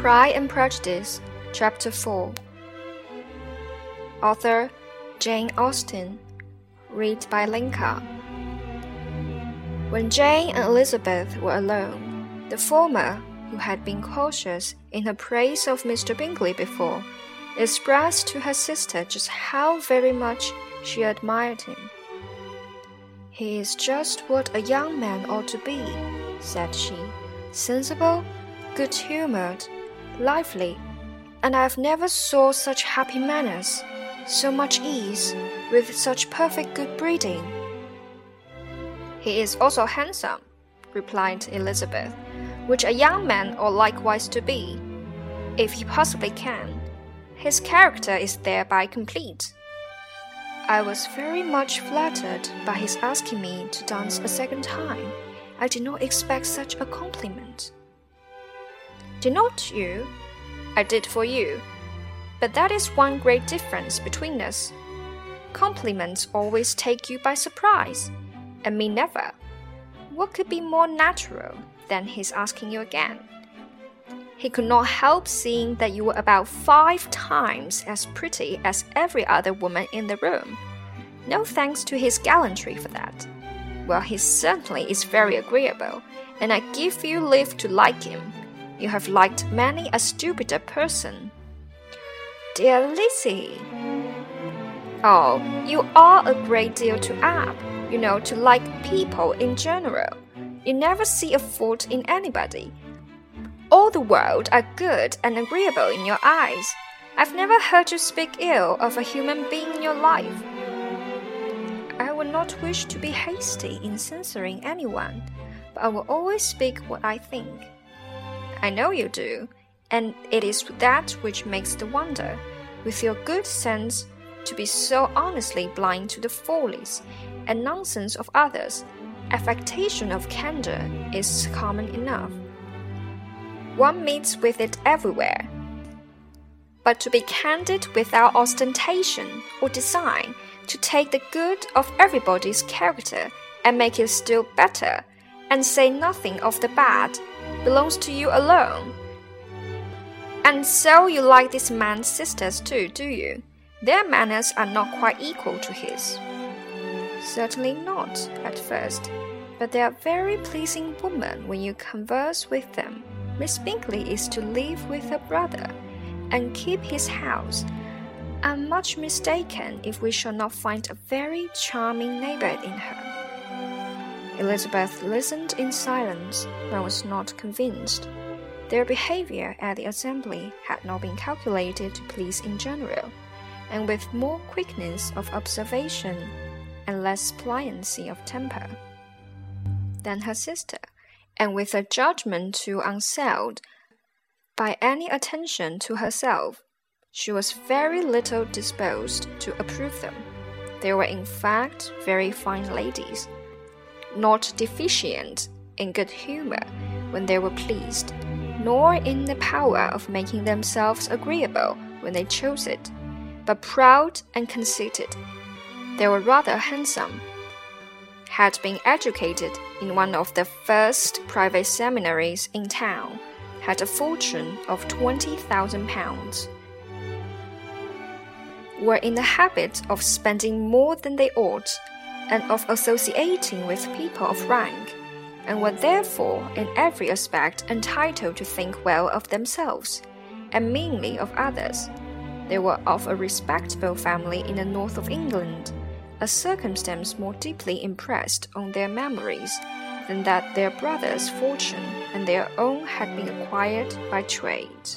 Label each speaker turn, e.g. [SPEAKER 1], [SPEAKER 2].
[SPEAKER 1] Pride and Prejudice, Chapter 4. Author Jane Austen. Read by Linka. When Jane and Elizabeth were alone, the former, who had been cautious in her praise of Mr. Bingley before, expressed to her sister just how very much she admired him. He is just what a young man ought to be, said she, sensible, good humored, lively, and I have never saw such happy manners, so much ease, with such perfect good breeding. He is also handsome, replied Elizabeth, which a young man ought likewise to be, if he possibly can. His character is thereby complete. I was very much flattered by his asking me to dance a second time. I did not expect such a compliment. Did not you? I did for you. But that is one great difference between us. Compliments always take you by surprise, and me never. What could be more natural than his asking you again? He could not help seeing that you were about five times as pretty as every other woman in the room. No thanks to his gallantry for that. Well, he certainly is very agreeable, and I give you leave to like him you have liked many a stupider person. Dear Lizzie. Oh, you are a great deal too apt, you know, to like people in general. You never see a fault in anybody. All the world are good and agreeable in your eyes. I've never heard you speak ill of a human being in your life. I would not wish to be hasty in censoring anyone, but I will always speak what I think. I know you do, and it is that which makes the wonder, with your good sense, to be so honestly blind to the follies and nonsense of others. Affectation of candor is common enough. One meets with it everywhere. But to be candid without ostentation or design, to take the good of everybody's character and make it still better, and say nothing of the bad, belongs to you alone. And so you like this man's sisters too, do you? Their manners are not quite equal to his. Certainly not, at first, but they are very pleasing women when you converse with them. Miss Bingley is to live with her brother and keep his house. I'm much mistaken if we shall not find a very charming neighbor in her. Elizabeth listened in silence, but was not convinced. Their behavior at the assembly had not been calculated to please in general, and with more quickness of observation and less pliancy of temper than her sister, and with a judgment too unsound by any attention to herself, she was very little disposed to approve them. They were in fact very fine ladies not deficient in good humor when they were pleased, nor in the power of making themselves agreeable when they chose it, but proud and conceited. They were rather handsome, had been educated in one of the first private seminaries in town, had a fortune of twenty thousand pounds were in the habit of spending more than they ought and of associating with people of rank, and were therefore in every aspect entitled to think well of themselves, and meanly of others. They were of a respectable family in the north of England, a circumstance more deeply impressed on their memories than that their brother's fortune and their own had been acquired by trade.